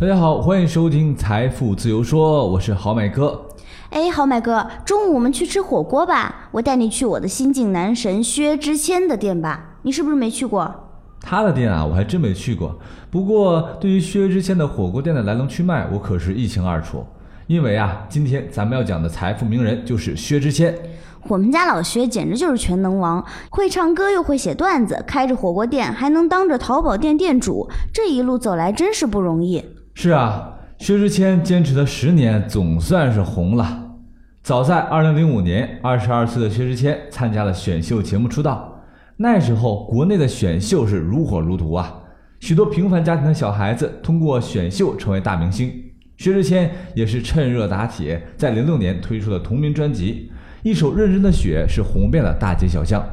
大家好，欢迎收听《财富自由说》，我是好买哥。哎，好买哥，中午我们去吃火锅吧，我带你去我的新晋男神薛之谦的店吧，你是不是没去过？他的店啊，我还真没去过。不过对于薛之谦的火锅店的来龙去脉，我可是一清二楚。因为啊，今天咱们要讲的财富名人就是薛之谦。我们家老薛简直就是全能王，会唱歌又会写段子，开着火锅店还能当着淘宝店店主，这一路走来真是不容易。是啊，薛之谦坚持了十年，总算是红了。早在二零零五年，二十二岁的薛之谦参加了选秀节目出道。那时候，国内的选秀是如火如荼啊，许多平凡家庭的小孩子通过选秀成为大明星。薛之谦也是趁热打铁，在零六年推出了同名专辑。一首认真的雪是红遍了大街小巷，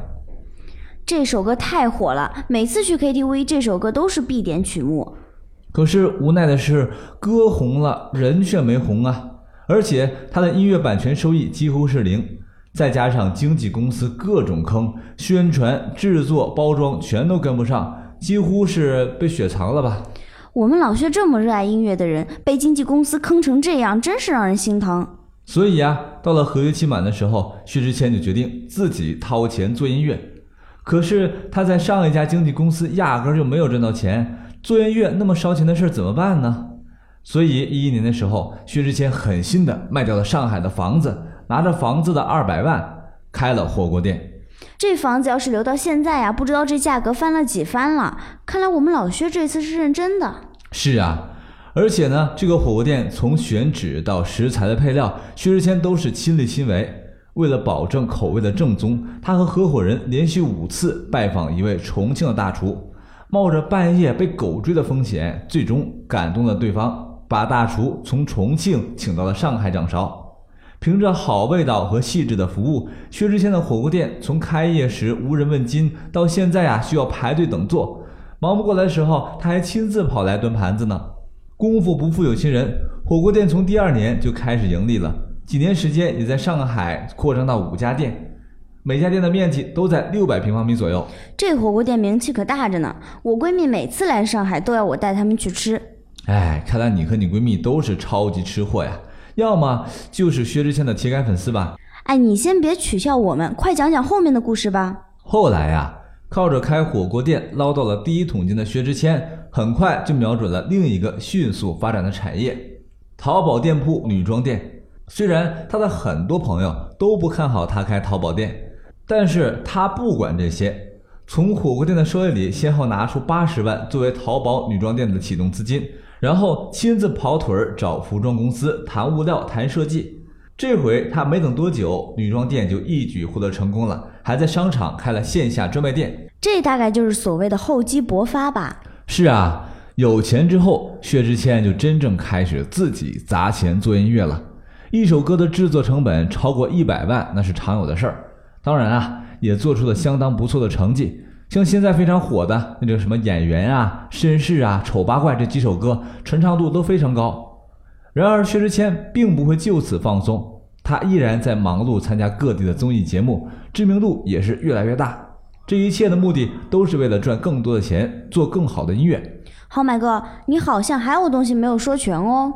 这首歌太火了，每次去 KTV 这首歌都是必点曲目。可是无奈的是，歌红了，人却没红啊！而且他的音乐版权收益几乎是零，再加上经纪公司各种坑，宣传、制作、包装全都跟不上，几乎是被雪藏了吧？我们老薛这么热爱音乐的人，被经纪公司坑成这样，真是让人心疼。所以啊，到了合约期满的时候，薛之谦就决定自己掏钱做音乐。可是他在上一家经纪公司压根就没有赚到钱，做音乐那么烧钱的事怎么办呢？所以一一年的时候，薛之谦狠心的卖掉了上海的房子，拿着房子的二百万开了火锅店。这房子要是留到现在呀，不知道这价格翻了几番了。看来我们老薛这次是认真的。是啊。而且呢，这个火锅店从选址到食材的配料，薛之谦都是亲力亲为。为了保证口味的正宗，他和合伙人连续五次拜访一位重庆的大厨，冒着半夜被狗追的风险，最终感动了对方，把大厨从重庆请到了上海掌勺。凭着好味道和细致的服务，薛之谦的火锅店从开业时无人问津，到现在啊需要排队等座，忙不过来的时候，他还亲自跑来端盘子呢。功夫不负有心人，火锅店从第二年就开始盈利了，几年时间也在上海扩张到五家店，每家店的面积都在六百平方米左右。这火锅店名气可大着呢，我闺蜜每次来上海都要我带她们去吃。哎，看来你和你闺蜜都是超级吃货呀，要么就是薛之谦的铁杆粉丝吧？哎，你先别取笑我们，快讲讲后面的故事吧。后来呀。靠着开火锅店捞到了第一桶金的薛之谦，很快就瞄准了另一个迅速发展的产业——淘宝店铺女装店。虽然他的很多朋友都不看好他开淘宝店，但是他不管这些，从火锅店的收益里先后拿出八十万作为淘宝女装店的启动资金，然后亲自跑腿儿找服装公司谈物料、谈设计。这回他没等多久，女装店就一举获得成功了，还在商场开了线下专卖店。这大概就是所谓的厚积薄发吧？是啊，有钱之后，薛之谦就真正开始自己砸钱做音乐了。一首歌的制作成本超过一百万，那是常有的事儿。当然啊，也做出了相当不错的成绩。像现在非常火的那个什么演员啊、绅士啊、丑八怪这几首歌，传唱度都非常高。然而，薛之谦并不会就此放松，他依然在忙碌参加各地的综艺节目，知名度也是越来越大。这一切的目的都是为了赚更多的钱，做更好的音乐。好，买哥，你好像还有东西没有说全哦。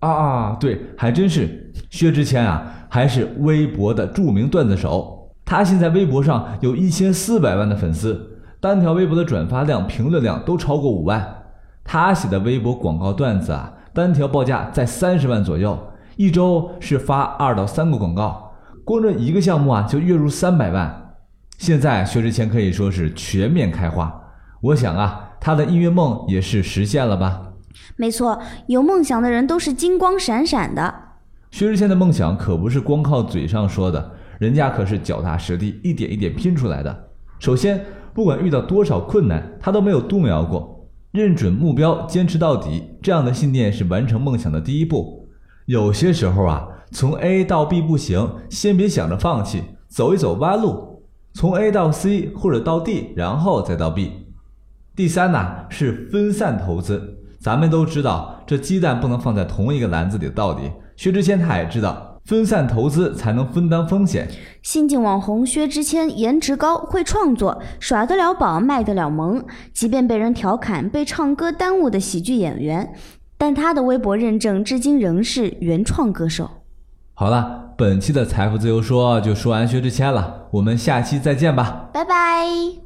啊啊，对，还真是。薛之谦啊，还是微博的著名段子手，他现在微博上有一千四百万的粉丝，单条微博的转发量、评论量都超过五万。他写的微博广告段子啊。单条报价在三十万左右，一周是发二到三个广告，光这一个项目啊就月入三百万。现在薛之谦可以说是全面开花，我想啊，他的音乐梦也是实现了吧？没错，有梦想的人都是金光闪闪的。薛之谦的梦想可不是光靠嘴上说的，人家可是脚踏实地，一点一点拼出来的。首先，不管遇到多少困难，他都没有动摇过。认准目标，坚持到底，这样的信念是完成梦想的第一步。有些时候啊，从 A 到 B 不行，先别想着放弃，走一走弯路，从 A 到 C 或者到 D，然后再到 B。第三呢是分散投资。咱们都知道，这鸡蛋不能放在同一个篮子里的道理。薛之谦他也知道。分散投资才能分担风险。新晋网红薛之谦颜值高，会创作，耍得了宝，卖得了萌。即便被人调侃被唱歌耽误的喜剧演员，但他的微博认证至今仍是原创歌手。好了，本期的财富自由说就说完薛之谦了，我们下期再见吧，拜拜。